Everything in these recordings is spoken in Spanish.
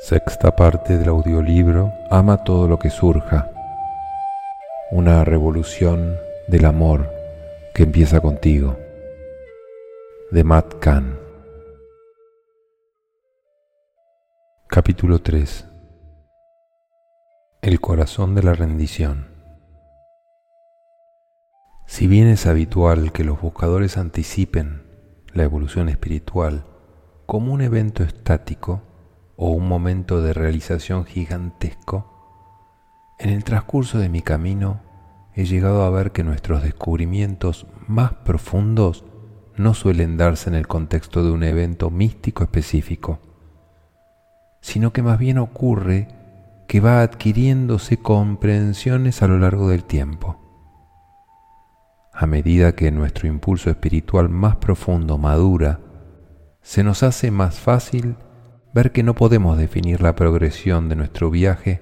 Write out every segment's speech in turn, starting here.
Sexta parte del audiolibro Ama todo lo que surja. Una revolución del amor que empieza contigo. De Matt Kahn. Capítulo 3. El corazón de la rendición. Si bien es habitual que los buscadores anticipen la evolución espiritual como un evento estático, o un momento de realización gigantesco, en el transcurso de mi camino he llegado a ver que nuestros descubrimientos más profundos no suelen darse en el contexto de un evento místico específico, sino que más bien ocurre que va adquiriéndose comprensiones a lo largo del tiempo. A medida que nuestro impulso espiritual más profundo madura, se nos hace más fácil ver que no podemos definir la progresión de nuestro viaje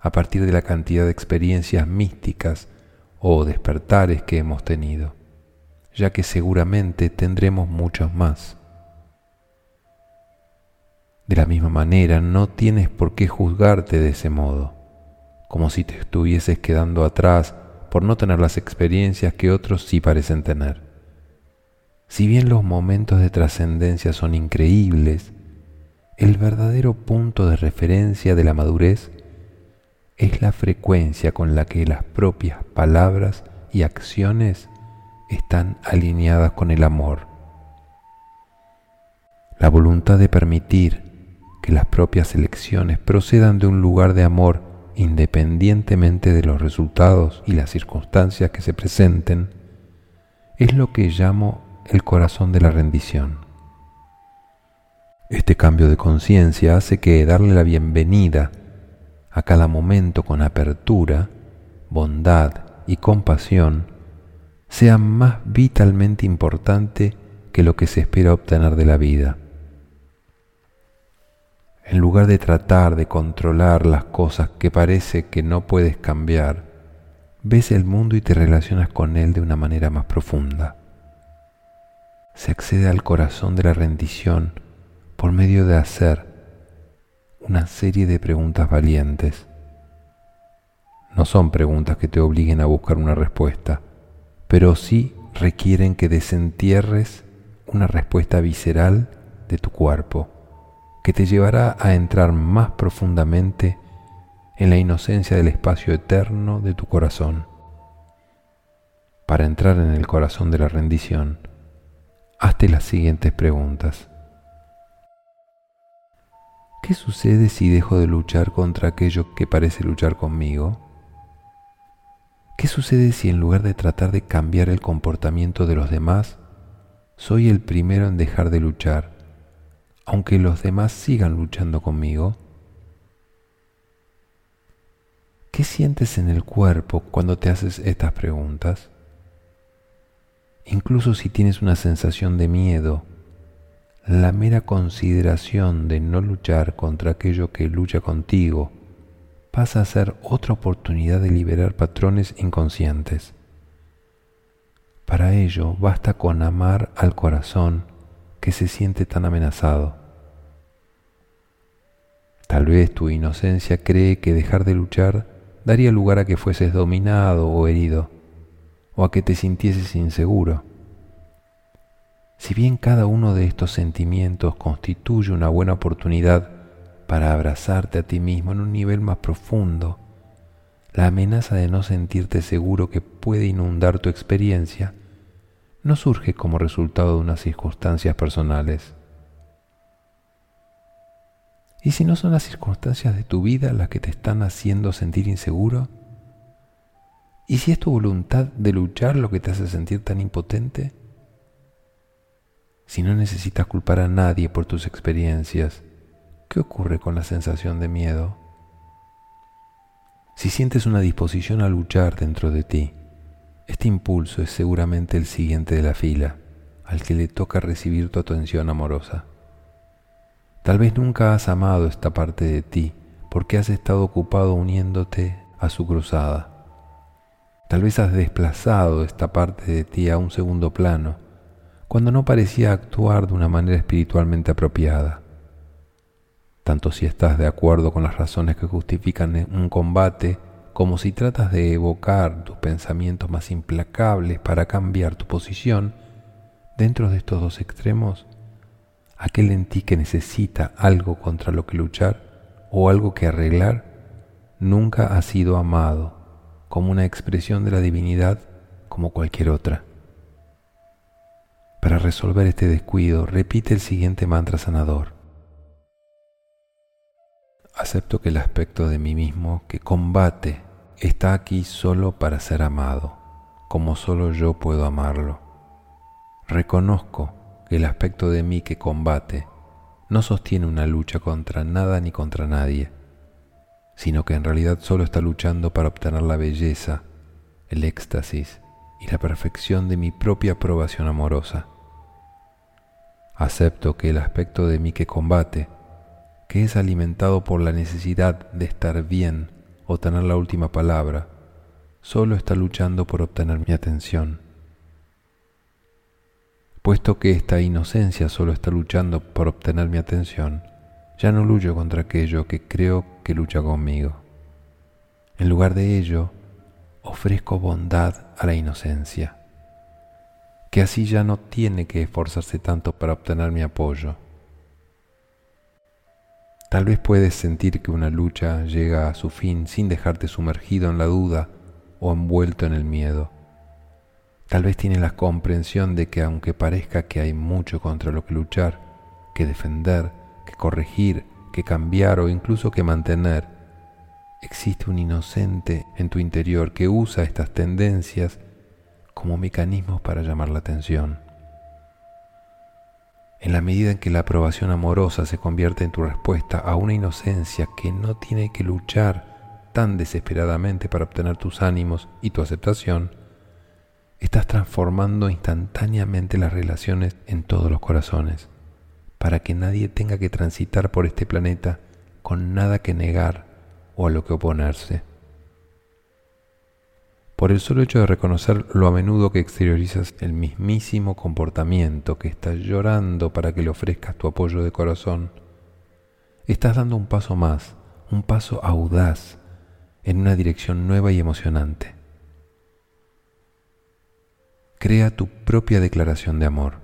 a partir de la cantidad de experiencias místicas o despertares que hemos tenido, ya que seguramente tendremos muchos más. De la misma manera, no tienes por qué juzgarte de ese modo, como si te estuvieses quedando atrás por no tener las experiencias que otros sí parecen tener. Si bien los momentos de trascendencia son increíbles, el verdadero punto de referencia de la madurez es la frecuencia con la que las propias palabras y acciones están alineadas con el amor. La voluntad de permitir que las propias elecciones procedan de un lugar de amor independientemente de los resultados y las circunstancias que se presenten, es lo que llamo el corazón de la rendición. Este cambio de conciencia hace que darle la bienvenida a cada momento con apertura, bondad y compasión sea más vitalmente importante que lo que se espera obtener de la vida. En lugar de tratar de controlar las cosas que parece que no puedes cambiar, ves el mundo y te relacionas con él de una manera más profunda. Se accede al corazón de la rendición por medio de hacer una serie de preguntas valientes. No son preguntas que te obliguen a buscar una respuesta, pero sí requieren que desentierres una respuesta visceral de tu cuerpo, que te llevará a entrar más profundamente en la inocencia del espacio eterno de tu corazón. Para entrar en el corazón de la rendición, hazte las siguientes preguntas. ¿Qué sucede si dejo de luchar contra aquello que parece luchar conmigo? ¿Qué sucede si en lugar de tratar de cambiar el comportamiento de los demás, soy el primero en dejar de luchar, aunque los demás sigan luchando conmigo? ¿Qué sientes en el cuerpo cuando te haces estas preguntas? Incluso si tienes una sensación de miedo, la mera consideración de no luchar contra aquello que lucha contigo pasa a ser otra oportunidad de liberar patrones inconscientes. Para ello basta con amar al corazón que se siente tan amenazado. Tal vez tu inocencia cree que dejar de luchar daría lugar a que fueses dominado o herido, o a que te sintieses inseguro. Si bien cada uno de estos sentimientos constituye una buena oportunidad para abrazarte a ti mismo en un nivel más profundo, la amenaza de no sentirte seguro que puede inundar tu experiencia no surge como resultado de unas circunstancias personales. ¿Y si no son las circunstancias de tu vida las que te están haciendo sentir inseguro? ¿Y si es tu voluntad de luchar lo que te hace sentir tan impotente? Si no necesitas culpar a nadie por tus experiencias, ¿qué ocurre con la sensación de miedo? Si sientes una disposición a luchar dentro de ti, este impulso es seguramente el siguiente de la fila, al que le toca recibir tu atención amorosa. Tal vez nunca has amado esta parte de ti porque has estado ocupado uniéndote a su cruzada. Tal vez has desplazado esta parte de ti a un segundo plano cuando no parecía actuar de una manera espiritualmente apropiada. tanto si estás de acuerdo con las razones que justifican un combate, como si tratas de evocar tus pensamientos más implacables para cambiar tu posición, dentro de estos dos extremos, aquel en ti que necesita algo contra lo que luchar o algo que arreglar, nunca ha sido amado como una expresión de la divinidad como cualquier otra. Para resolver este descuido, repite el siguiente mantra sanador. Acepto que el aspecto de mí mismo que combate está aquí solo para ser amado, como solo yo puedo amarlo. Reconozco que el aspecto de mí que combate no sostiene una lucha contra nada ni contra nadie, sino que en realidad solo está luchando para obtener la belleza, el éxtasis y la perfección de mi propia aprobación amorosa. Acepto que el aspecto de mí que combate que es alimentado por la necesidad de estar bien o tener la última palabra, solo está luchando por obtener mi atención. Puesto que esta inocencia solo está luchando por obtener mi atención, ya no lucho contra aquello que creo que lucha conmigo. En lugar de ello, ofrezco bondad a la inocencia, que así ya no tiene que esforzarse tanto para obtener mi apoyo Tal vez puedes sentir que una lucha llega a su fin sin dejarte sumergido en la duda o envuelto en el miedo. Tal vez tienes la comprensión de que aunque parezca que hay mucho contra lo que luchar, que defender, que corregir, que cambiar o incluso que mantener, existe un inocente en tu interior que usa estas tendencias como mecanismos para llamar la atención. En la medida en que la aprobación amorosa se convierte en tu respuesta a una inocencia que no tiene que luchar tan desesperadamente para obtener tus ánimos y tu aceptación, estás transformando instantáneamente las relaciones en todos los corazones, para que nadie tenga que transitar por este planeta con nada que negar o a lo que oponerse por el solo hecho de reconocer lo a menudo que exteriorizas el mismísimo comportamiento que estás llorando para que le ofrezcas tu apoyo de corazón, estás dando un paso más, un paso audaz en una dirección nueva y emocionante. Crea tu propia declaración de amor.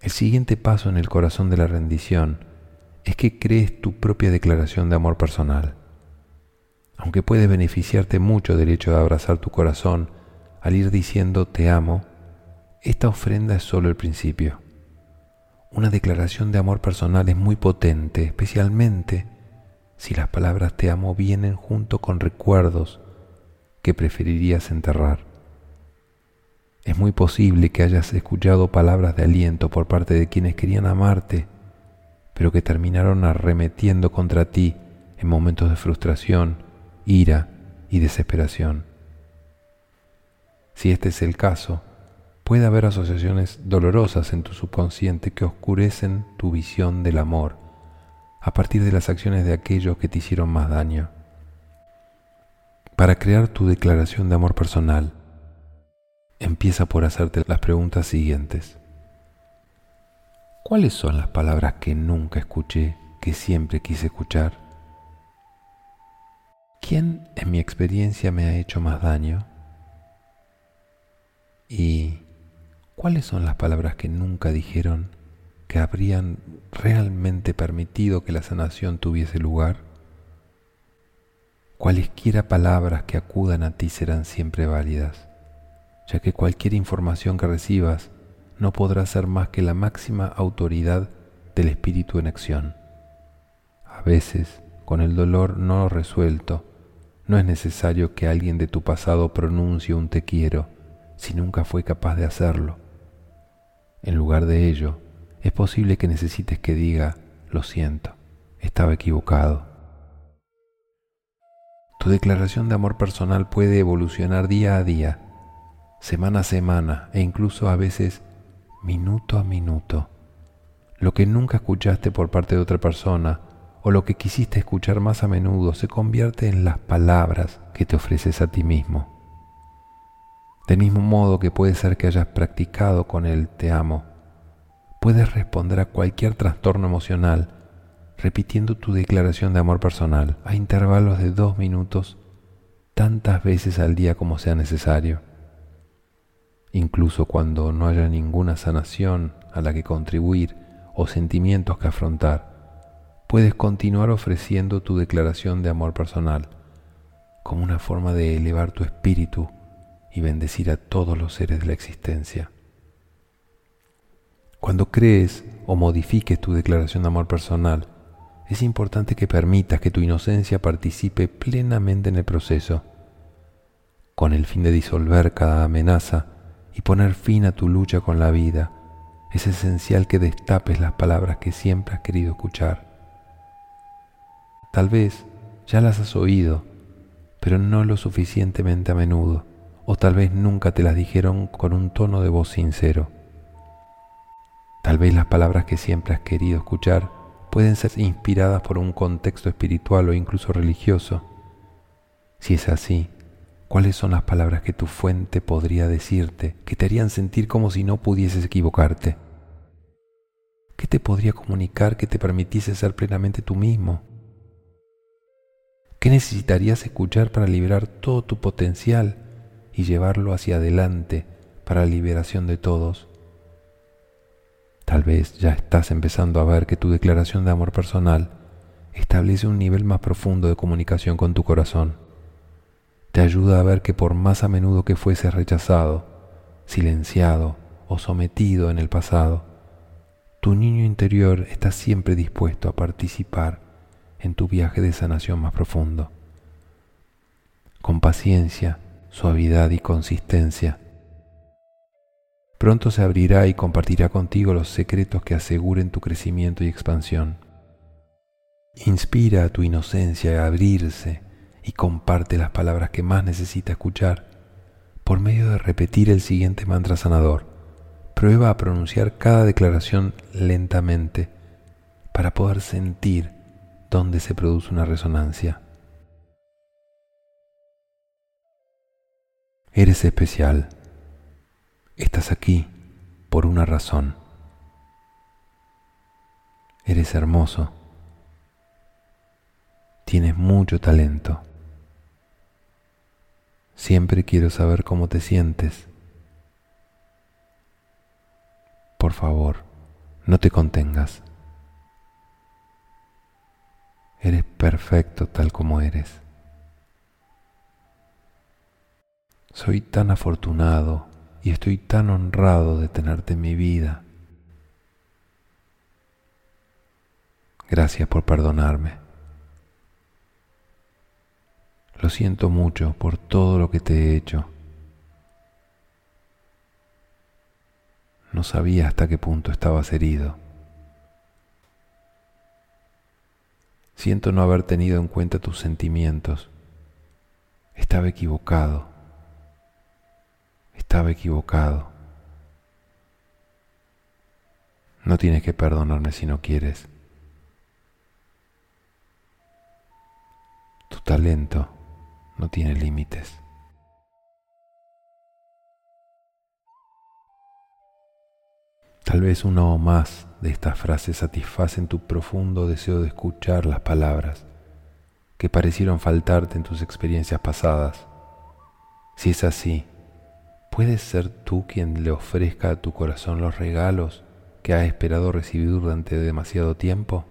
El siguiente paso en el corazón de la rendición es que crees tu propia declaración de amor personal aunque puede beneficiarte mucho del hecho de abrazar tu corazón al ir diciendo te amo, esta ofrenda es solo el principio. Una declaración de amor personal es muy potente, especialmente si las palabras te amo vienen junto con recuerdos que preferirías enterrar. Es muy posible que hayas escuchado palabras de aliento por parte de quienes querían amarte, pero que terminaron arremetiendo contra ti en momentos de frustración ira y desesperación. Si este es el caso, puede haber asociaciones dolorosas en tu subconsciente que oscurecen tu visión del amor a partir de las acciones de aquellos que te hicieron más daño. Para crear tu declaración de amor personal, empieza por hacerte las preguntas siguientes. ¿Cuáles son las palabras que nunca escuché, que siempre quise escuchar? ¿Quién en mi experiencia me ha hecho más daño? ¿Y cuáles son las palabras que nunca dijeron que habrían realmente permitido que la sanación tuviese lugar? Cualesquiera palabras que acudan a ti serán siempre válidas, ya que cualquier información que recibas no podrá ser más que la máxima autoridad del espíritu en acción. A veces, con el dolor no resuelto, no es necesario que alguien de tu pasado pronuncie un te quiero si nunca fue capaz de hacerlo. En lugar de ello, es posible que necesites que diga, lo siento, estaba equivocado. Tu declaración de amor personal puede evolucionar día a día, semana a semana e incluso a veces minuto a minuto. Lo que nunca escuchaste por parte de otra persona o lo que quisiste escuchar más a menudo se convierte en las palabras que te ofreces a ti mismo. Del mismo modo que puede ser que hayas practicado con el te amo, puedes responder a cualquier trastorno emocional repitiendo tu declaración de amor personal a intervalos de dos minutos tantas veces al día como sea necesario. Incluso cuando no haya ninguna sanación a la que contribuir o sentimientos que afrontar, puedes continuar ofreciendo tu declaración de amor personal como una forma de elevar tu espíritu y bendecir a todos los seres de la existencia. Cuando crees o modifiques tu declaración de amor personal, es importante que permitas que tu inocencia participe plenamente en el proceso, con el fin de disolver cada amenaza y poner fin a tu lucha con la vida. Es esencial que destapes las palabras que siempre has querido escuchar. Tal vez ya las has oído, pero no lo suficientemente a menudo, o tal vez nunca te las dijeron con un tono de voz sincero. Tal vez las palabras que siempre has querido escuchar pueden ser inspiradas por un contexto espiritual o incluso religioso. Si es así, ¿cuáles son las palabras que tu fuente podría decirte que te harían sentir como si no pudieses equivocarte? ¿Qué te podría comunicar que te permitiese ser plenamente tú mismo? ¿Qué necesitarías escuchar para liberar todo tu potencial y llevarlo hacia adelante para la liberación de todos? Tal vez ya estás empezando a ver que tu declaración de amor personal establece un nivel más profundo de comunicación con tu corazón. Te ayuda a ver que por más a menudo que fueses rechazado, silenciado o sometido en el pasado, tu niño interior está siempre dispuesto a participar en tu viaje de sanación más profundo. Con paciencia, suavidad y consistencia, Pronto se abrirá y compartirá contigo los secretos que aseguren tu crecimiento y expansión. Inspira a tu inocencia a abrirse y comparte las palabras que más necesita escuchar por medio de repetir el siguiente mantra sanador. Prueba a pronunciar cada declaración lentamente para poder sentir dónde se produce una resonancia. Eres especial. Estás aquí por una razón. Eres hermoso. Tienes mucho talento. Siempre quiero saber cómo te sientes. Por favor, no te contengas. Eres perfecto tal como eres. Soy tan afortunado y estoy tan honrado de tenerte en mi vida. Gracias por perdonarme. Lo siento mucho por todo lo que te he hecho. No sabía hasta qué punto estabas herido. Siento no haber tenido en cuenta tus sentimientos. Estaba equivocado estaba equivocado. No tienes que perdonarme si no quieres. Tu talento no tiene límites. Tal vez una o más de estas frases satisfacen tu profundo deseo de escuchar las palabras que parecieron faltarte en tus experiencias pasadas. Si es así, ¿Puedes ser tú quien le ofrezca a tu corazón los regalos que ha esperado recibir durante demasiado tiempo?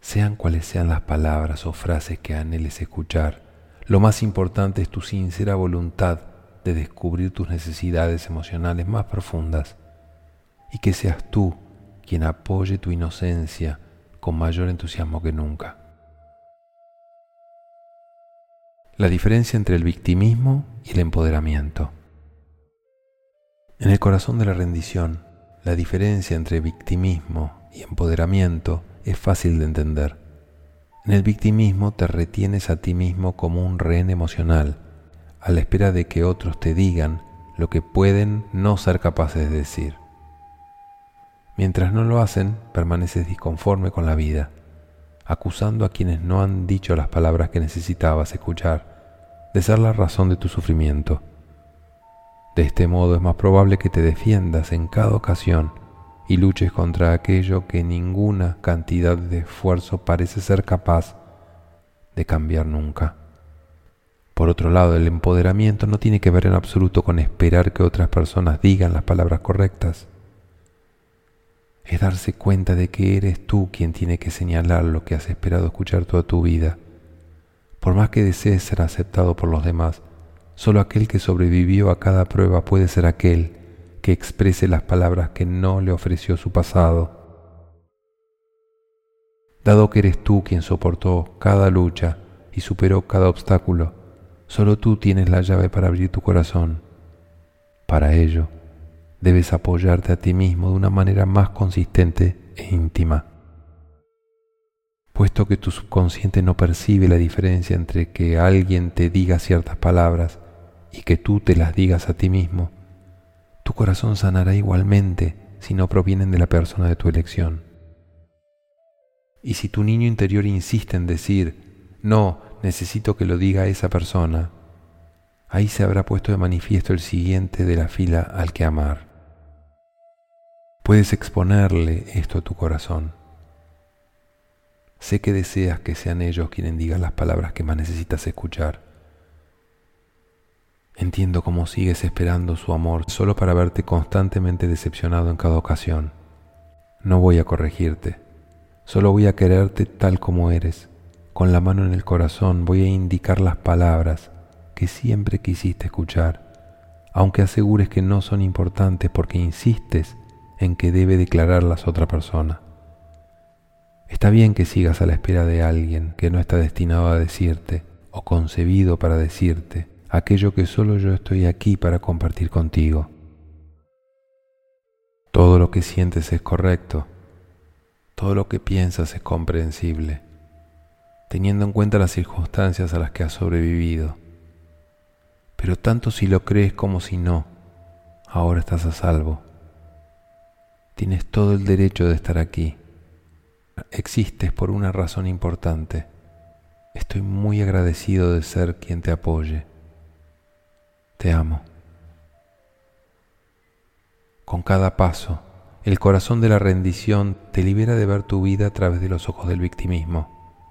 Sean cuales sean las palabras o frases que anheles escuchar, lo más importante es tu sincera voluntad de descubrir tus necesidades emocionales más profundas y que seas tú quien apoye tu inocencia con mayor entusiasmo que nunca. La diferencia entre el victimismo y el empoderamiento. En el corazón de la rendición, la diferencia entre victimismo y empoderamiento es fácil de entender. En el victimismo te retienes a ti mismo como un rehén emocional, a la espera de que otros te digan lo que pueden no ser capaces de decir. Mientras no lo hacen, permaneces disconforme con la vida acusando a quienes no han dicho las palabras que necesitabas escuchar, de ser la razón de tu sufrimiento. De este modo es más probable que te defiendas en cada ocasión y luches contra aquello que ninguna cantidad de esfuerzo parece ser capaz de cambiar nunca. Por otro lado, el empoderamiento no tiene que ver en absoluto con esperar que otras personas digan las palabras correctas. Es darse cuenta de que eres tú quien tiene que señalar lo que has esperado escuchar toda tu vida. Por más que desees ser aceptado por los demás, solo aquel que sobrevivió a cada prueba puede ser aquel que exprese las palabras que no le ofreció su pasado. Dado que eres tú quien soportó cada lucha y superó cada obstáculo, solo tú tienes la llave para abrir tu corazón. Para ello, debes apoyarte a ti mismo de una manera más consistente e íntima. Puesto que tu subconsciente no percibe la diferencia entre que alguien te diga ciertas palabras y que tú te las digas a ti mismo, tu corazón sanará igualmente si no provienen de la persona de tu elección. Y si tu niño interior insiste en decir, no, necesito que lo diga esa persona, ahí se habrá puesto de manifiesto el siguiente de la fila al que amar. Puedes exponerle esto a tu corazón. Sé que deseas que sean ellos quienes digan las palabras que más necesitas escuchar Entiendo cómo sigues esperando su amor solo para verte constantemente decepcionado en cada ocasión. No voy a corregirte, solo voy a quererte tal como eres. Con la mano en el corazón voy a indicar las palabras que siempre quisiste escuchar, aunque asegures que no son importantes porque insistes en que debe declararlas otra persona. Está bien que sigas a la espera de alguien que no está destinado a decirte o concebido para decirte aquello que solo yo estoy aquí para compartir contigo. Todo lo que sientes es correcto, todo lo que piensas es comprensible, teniendo en cuenta las circunstancias a las que has sobrevivido. Pero tanto si lo crees como si no, ahora estás a salvo. Tienes todo el derecho de estar aquí. Existes por una razón importante. Estoy muy agradecido de ser quien te apoye. Te amo. Con cada paso, el corazón de la rendición te libera de ver tu vida a través de los ojos del victimismo.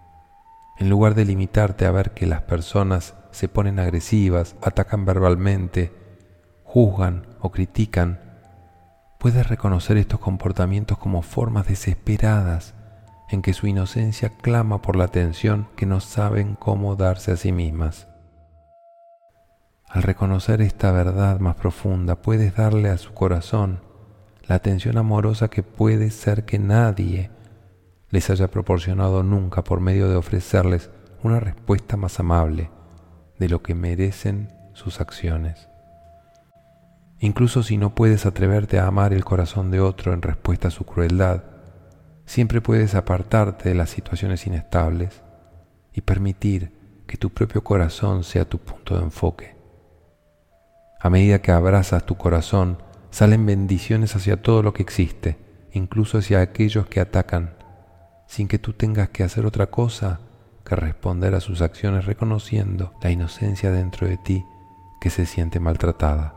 En lugar de limitarte a ver que las personas se ponen agresivas, atacan verbalmente, juzgan o critican, puedes reconocer estos comportamientos como formas desesperadas en que su inocencia clama por la atención que no saben cómo darse a sí mismas. Al reconocer esta verdad más profunda, puedes darle a su corazón la atención amorosa que puede ser que nadie les haya proporcionado nunca por medio de ofrecerles una respuesta más amable de lo que merecen sus acciones. Incluso si no puedes atreverte a amar el corazón de otro en respuesta a su crueldad, siempre puedes apartarte de las situaciones inestables y permitir que tu propio corazón sea tu punto de enfoque. A medida que abrazas tu corazón, salen bendiciones hacia todo lo que existe, incluso hacia aquellos que atacan, sin que tú tengas que hacer otra cosa que responder a sus acciones reconociendo la inocencia dentro de ti que se siente maltratada.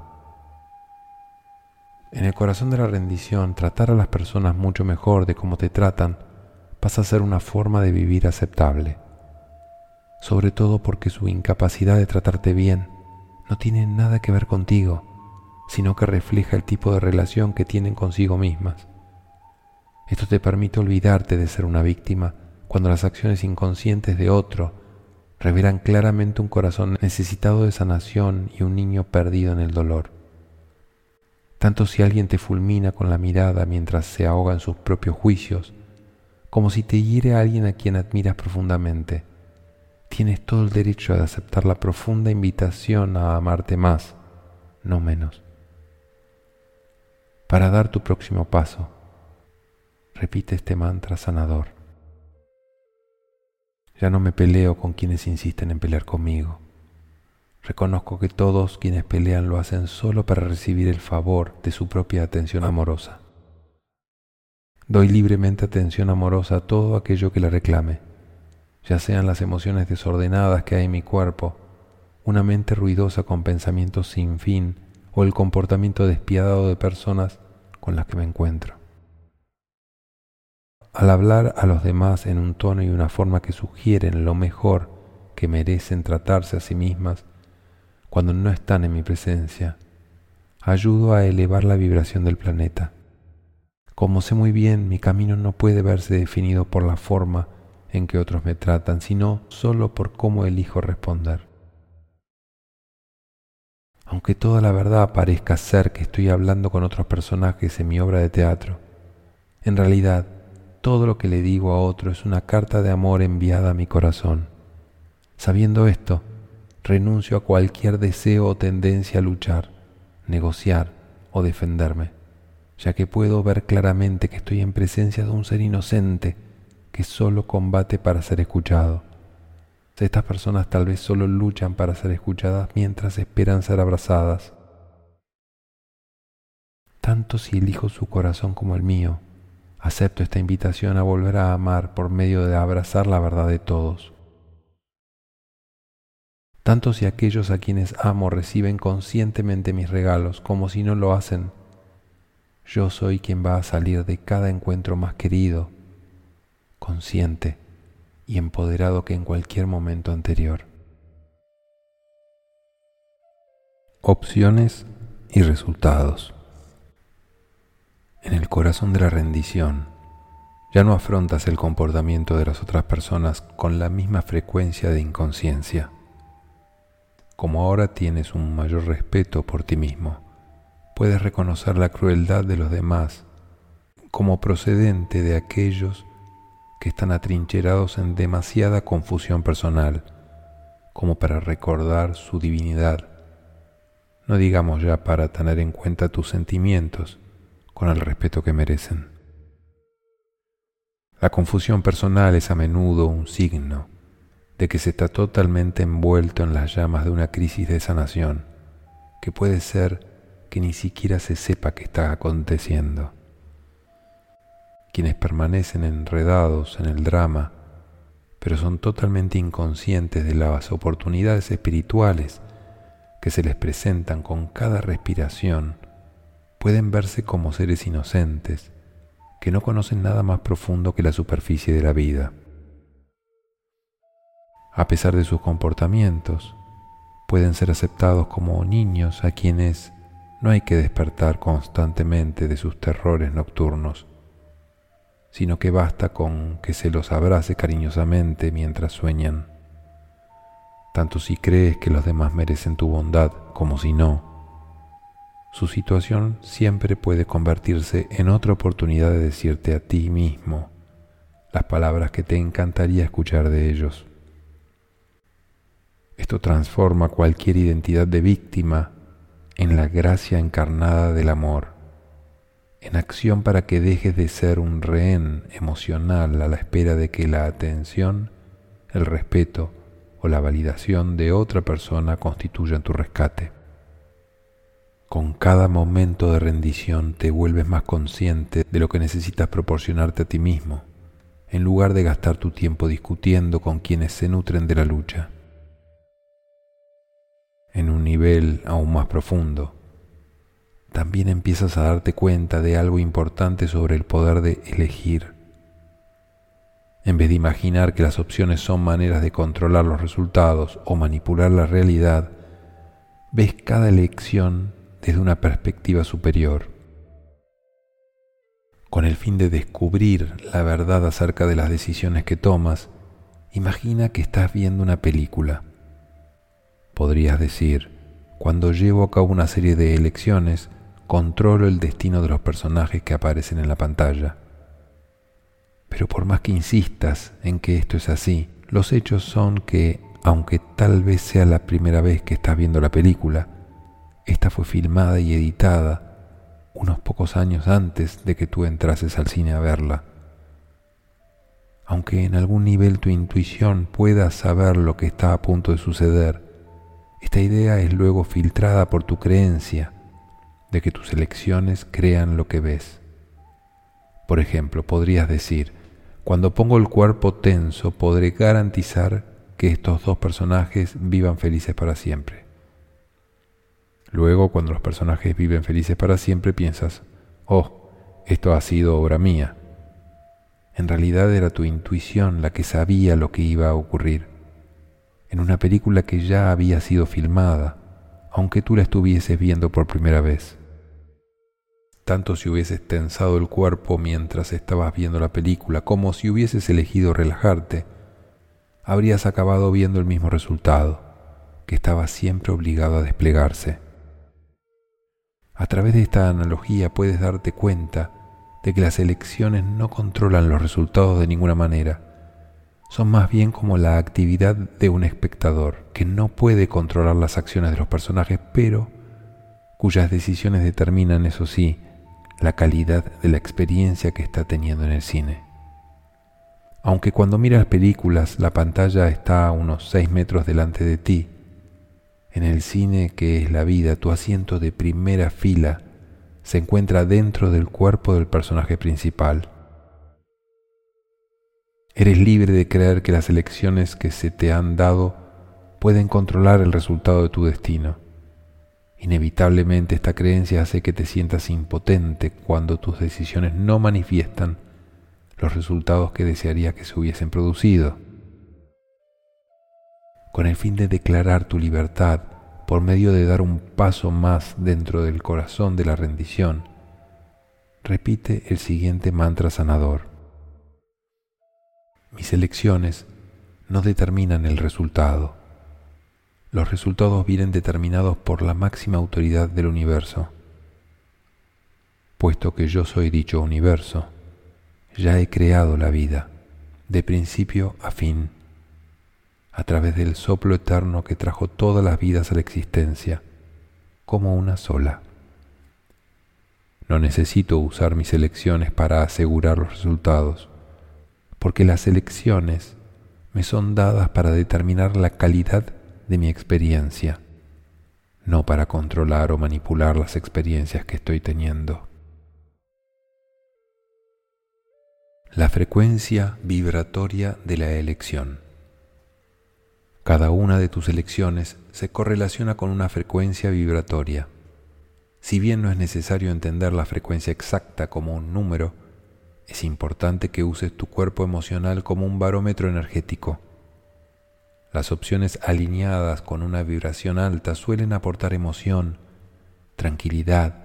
En el corazón de la rendición, tratar a las personas mucho mejor de cómo te tratan pasa a ser una forma de vivir aceptable, sobre todo porque su incapacidad de tratarte bien no tiene nada que ver contigo, sino que refleja el tipo de relación que tienen consigo mismas. Esto te permite olvidarte de ser una víctima cuando las acciones inconscientes de otro revelan claramente un corazón necesitado de sanación y un niño perdido en el dolor. Tanto si alguien te fulmina con la mirada mientras se ahoga en sus propios juicios, como si te hiere a alguien a quien admiras profundamente tienes todo el derecho de aceptar la profunda invitación a amarte más, no menos. Para dar tu próximo paso, repite este mantra sanador. Ya no me peleo con quienes insisten en pelear conmigo. Reconozco que todos quienes pelean lo hacen solo para recibir el favor de su propia atención amorosa. Doy libremente atención amorosa a todo aquello que la reclame ya sean las emociones desordenadas que hay en mi cuerpo, una mente ruidosa con pensamientos sin fin o el comportamiento despiadado de personas con las que me encuentro. al hablar a los demás en un tono y una forma que sugieren lo mejor que merecen tratarse a sí mismas cuando no están en mi presencia, ayudo a elevar la vibración del planeta. Como sé muy bien, mi camino no puede verse definido por la forma en que otros me tratan, sino solo por cómo elijo responder. Aunque toda la verdad parezca ser que estoy hablando con otros personajes en mi obra de teatro, en realidad todo lo que le digo a otro es una carta de amor enviada a mi corazón. Sabiendo esto, renuncio a cualquier deseo o tendencia a luchar, negociar o defenderme, ya que puedo ver claramente que estoy en presencia de un ser inocente que solo combate para ser escuchado. Estas personas tal vez solo luchan para ser escuchadas mientras esperan ser abrazadas. Tanto si elijo su corazón como el mío, acepto esta invitación a volver a amar por medio de abrazar la verdad de todos. Tanto si aquellos a quienes amo reciben conscientemente mis regalos como si no lo hacen, yo soy quien va a salir de cada encuentro más querido, consciente y empoderado que en cualquier momento anterior. Opciones y resultados. En el corazón de la rendición, ya no afrontas el comportamiento de las otras personas con la misma frecuencia de inconsciencia como ahora tienes un mayor respeto por ti mismo, puedes reconocer la crueldad de los demás como procedente de aquellos que están atrincherados en demasiada confusión personal, como para recordar su divinidad, no digamos ya para tener en cuenta tus sentimientos con el respeto que merecen. La confusión personal es a menudo un signo de que se está totalmente envuelto en las llamas de una crisis de sanación, que puede ser que ni siquiera se sepa que está aconteciendo. Quienes permanecen enredados en el drama, pero son totalmente inconscientes de las oportunidades espirituales que se les presentan con cada respiración, pueden verse como seres inocentes, que no conocen nada más profundo que la superficie de la vida. A pesar de sus comportamientos, pueden ser aceptados como niños a quienes no hay que despertar constantemente de sus terrores nocturnos, sino que basta con que se los abrace cariñosamente mientras sueñan, tanto si crees que los demás merecen tu bondad como si no. Su situación siempre puede convertirse en otra oportunidad de decirte a ti mismo las palabras que te encantaría escuchar de ellos. Esto transforma cualquier identidad de víctima en la gracia encarnada del amor, en acción para que dejes de ser un rehén emocional a la espera de que la atención, el respeto o la validación de otra persona constituyan tu rescate. Con cada momento de rendición te vuelves más consciente de lo que necesitas proporcionarte a ti mismo, en lugar de gastar tu tiempo discutiendo con quienes se nutren de la lucha en un nivel aún más profundo, también empiezas a darte cuenta de algo importante sobre el poder de elegir. En vez de imaginar que las opciones son maneras de controlar los resultados o manipular la realidad, ves cada elección desde una perspectiva superior. Con el fin de descubrir la verdad acerca de las decisiones que tomas, imagina que estás viendo una película podrías decir, cuando llevo a cabo una serie de elecciones, controlo el destino de los personajes que aparecen en la pantalla. Pero por más que insistas en que esto es así, los hechos son que, aunque tal vez sea la primera vez que estás viendo la película, esta fue filmada y editada unos pocos años antes de que tú entrases al cine a verla. Aunque en algún nivel tu intuición pueda saber lo que está a punto de suceder, esta idea es luego filtrada por tu creencia de que tus elecciones crean lo que ves. Por ejemplo, podrías decir, cuando pongo el cuerpo tenso podré garantizar que estos dos personajes vivan felices para siempre. Luego, cuando los personajes viven felices para siempre, piensas, oh, esto ha sido obra mía. En realidad era tu intuición la que sabía lo que iba a ocurrir, en una película que ya había sido filmada, aunque tú la estuvieses viendo por primera vez. Tanto si hubieses tensado el cuerpo mientras estabas viendo la película, como si hubieses elegido relajarte, habrías acabado viendo el mismo resultado, que estaba siempre obligado a desplegarse. A través de esta analogía puedes darte cuenta de que las elecciones no controlan los resultados de ninguna manera. Son más bien como la actividad de un espectador que no puede controlar las acciones de los personajes, pero cuyas decisiones determinan, eso sí, la calidad de la experiencia que está teniendo en el cine. Aunque cuando miras películas la pantalla está a unos 6 metros delante de ti, en el cine que es la vida, tu asiento de primera fila se encuentra dentro del cuerpo del personaje principal. Eres libre de creer que las elecciones que se te han dado pueden controlar el resultado de tu destino. Inevitablemente esta creencia hace que te sientas impotente cuando tus decisiones no manifiestan los resultados que desearía que se hubiesen producido. Con el fin de declarar tu libertad por medio de dar un paso más dentro del corazón de la rendición, repite el siguiente mantra sanador. Mis elecciones no determinan el resultado. Los resultados vienen determinados por la máxima autoridad del universo. Puesto que yo soy dicho universo, ya he creado la vida, de principio a fin a través del soplo eterno que trajo todas las vidas a la existencia, como una sola. No necesito usar mis elecciones para asegurar los resultados, porque las elecciones me son dadas para determinar la calidad de mi experiencia, no para controlar o manipular las experiencias que estoy teniendo. La frecuencia vibratoria de la elección. Cada una de tus elecciones se correlaciona con una frecuencia vibratoria. Si bien no es necesario entender la frecuencia exacta como un número, es importante que uses tu cuerpo emocional como un barómetro energético. Las opciones alineadas con una vibración alta suelen aportar emoción, tranquilidad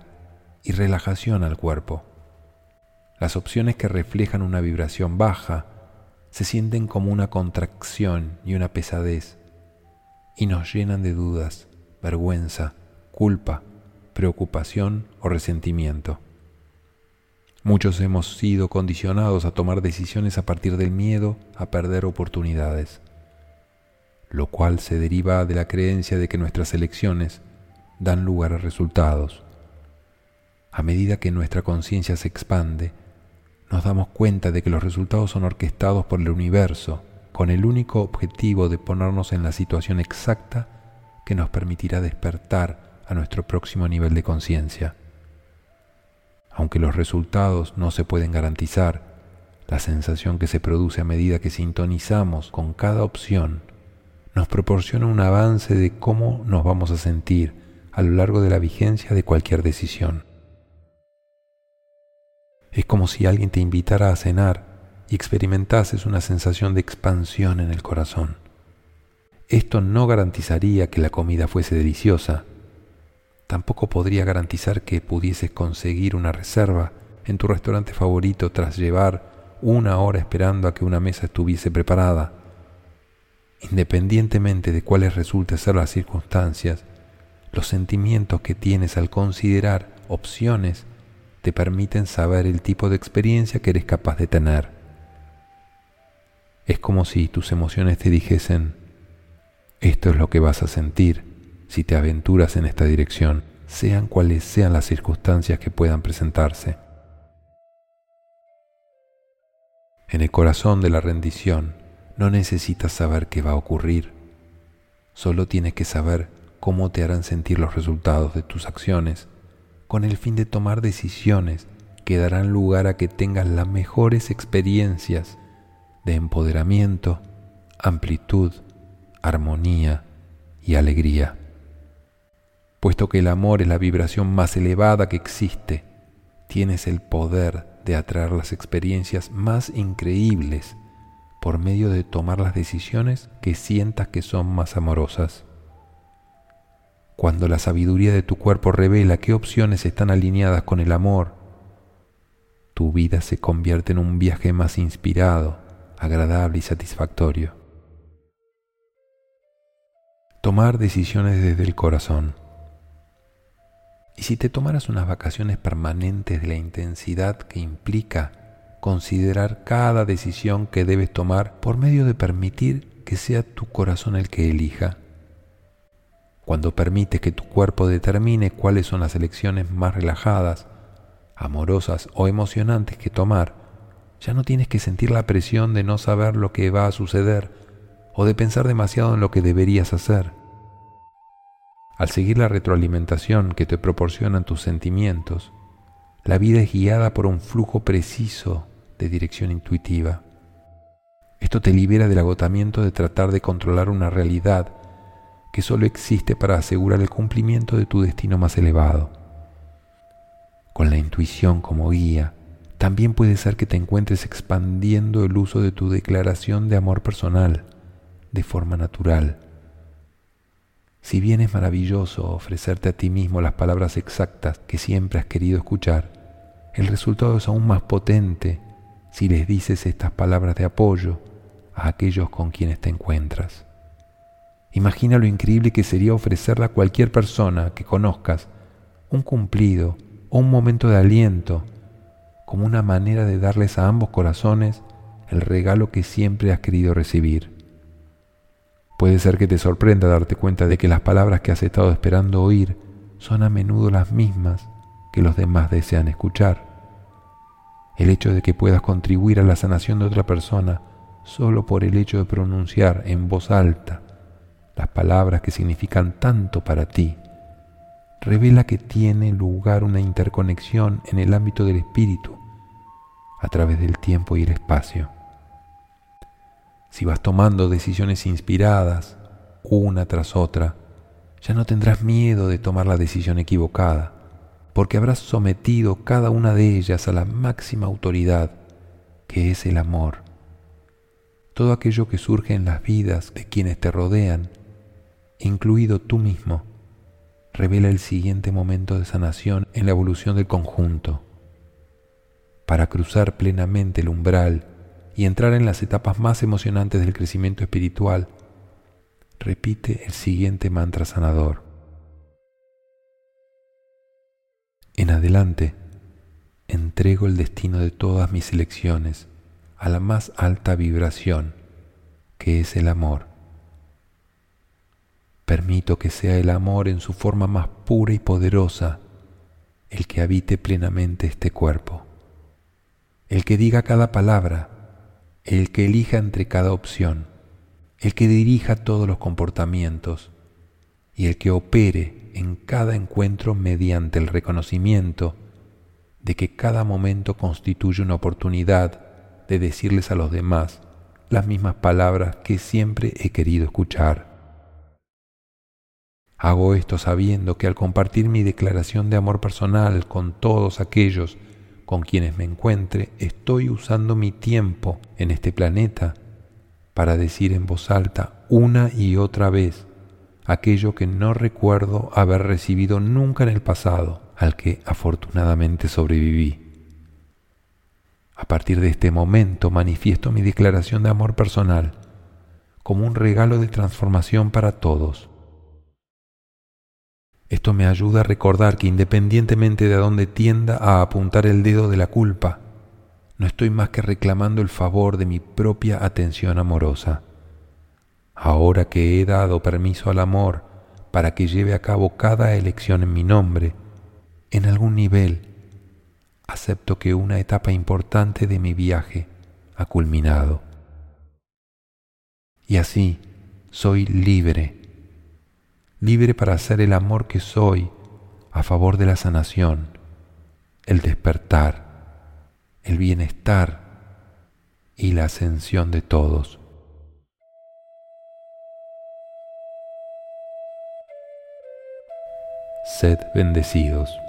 y relajación al cuerpo. Las opciones que reflejan una vibración baja se sienten como una contracción y una pesadez y nos llenan de dudas, vergüenza, culpa, preocupación o resentimiento. Muchos hemos sido condicionados a tomar decisiones a partir del miedo a perder oportunidades, lo cual se deriva de la creencia de que nuestras elecciones dan lugar a resultados. A medida que nuestra conciencia se expande, nos damos cuenta de que los resultados son orquestados por el universo con el único objetivo de ponernos en la situación exacta que nos permitirá despertar a nuestro próximo nivel de conciencia. Aunque los resultados no se pueden garantizar, la sensación que se produce a medida que sintonizamos con cada opción nos proporciona un avance de cómo nos vamos a sentir a lo largo de la vigencia de cualquier decisión. Es como si alguien te invitara a cenar y experimentases una sensación de expansión en el corazón. Esto no garantizaría que la comida fuese deliciosa. Tampoco podría garantizar que pudieses conseguir una reserva en tu restaurante favorito tras llevar una hora esperando a que una mesa estuviese preparada. Independientemente de cuáles resulten ser las circunstancias, los sentimientos que tienes al considerar opciones te permiten saber el tipo de experiencia que eres capaz de tener. Es como si tus emociones te dijesen, esto es lo que vas a sentir si te aventuras en esta dirección, sean cuales sean las circunstancias que puedan presentarse. En el corazón de la rendición no necesitas saber qué va a ocurrir, solo tienes que saber cómo te harán sentir los resultados de tus acciones con el fin de tomar decisiones que darán lugar a que tengas las mejores experiencias de empoderamiento, amplitud, armonía y alegría. Puesto que el amor es la vibración más elevada que existe, tienes el poder de atraer las experiencias más increíbles por medio de tomar las decisiones que sientas que son más amorosas. Cuando la sabiduría de tu cuerpo revela qué opciones están alineadas con el amor, tu vida se convierte en un viaje más inspirado, agradable y satisfactorio. Tomar decisiones desde el corazón. ¿Y si te tomaras unas vacaciones permanentes de la intensidad que implica considerar cada decisión que debes tomar por medio de permitir que sea tu corazón el que elija? Cuando permites que tu cuerpo determine cuáles son las elecciones más relajadas, amorosas o emocionantes que tomar, ya no tienes que sentir la presión de no saber lo que va a suceder o de pensar demasiado en lo que deberías hacer. Al seguir la retroalimentación que te proporcionan tus sentimientos, la vida es guiada por un flujo preciso de dirección intuitiva. Esto te libera del agotamiento de tratar de controlar una realidad que solo existe para asegurar el cumplimiento de tu destino más elevado. Con la intuición como guía, también puede ser que te encuentres expandiendo el uso de tu declaración de amor personal de forma natural si bien es maravilloso ofrecerte a ti mismo las palabras exactas que siempre has querido escuchar, el resultado es aún más potente si les dices estas palabras de apoyo a aquellos con quienes te encuentras. Imagina lo increíble que sería ofrecerle a cualquier persona que conozcas un cumplido o un momento de aliento como una manera de darles a ambos corazones el regalo que siempre has querido recibir. Puede ser que te sorprenda darte cuenta de que las palabras que has estado esperando oír son a menudo las mismas que los demás desean escuchar. El hecho de que puedas contribuir a la sanación de otra persona solo por el hecho de pronunciar en voz alta las palabras que significan tanto para ti, revela que tiene lugar una interconexión en el ámbito del espíritu a través del tiempo y el espacio. Si vas tomando decisiones inspiradas una tras otra, ya no tendrás miedo de tomar la decisión equivocada, porque habrás sometido cada una de ellas a la máxima autoridad, que es el amor. Todo aquello que surge en las vidas de quienes te rodean, incluido tú mismo, revela el siguiente momento de sanación en la evolución del conjunto. Para cruzar plenamente el umbral y entrar en las etapas más emocionantes del crecimiento espiritual, repite el siguiente mantra sanador. En adelante, entrego el destino de todas mis elecciones a la más alta vibración, que es el amor. Permito que sea el amor en su forma más pura y poderosa el que habite plenamente este cuerpo, el que diga cada palabra, el que elija entre cada opción, el que dirija todos los comportamientos y el que opere en cada encuentro mediante el reconocimiento de que cada momento constituye una oportunidad de decirles a los demás las mismas palabras que siempre he querido escuchar. Hago esto sabiendo que al compartir mi declaración de amor personal con todos aquellos con quienes me encuentre, estoy usando mi tiempo en este planeta para decir en voz alta una y otra vez aquello que no recuerdo haber recibido nunca en el pasado, al que afortunadamente sobreviví. A partir de este momento manifiesto mi declaración de amor personal como un regalo de transformación para todos esto me ayuda a recordar que independientemente de a dónde tienda a apuntar el dedo de la culpa, no estoy más que reclamando el favor de mi propia atención amorosa. Ahora que he dado permiso al amor para que lleve a cabo cada elección en mi nombre, en algún nivel, acepto que una etapa importante de mi viaje ha culminado. Y así soy libre libre para hacer el amor que soy a favor de la sanación, el despertar, el bienestar y la ascensión de todos. Sed bendecidos.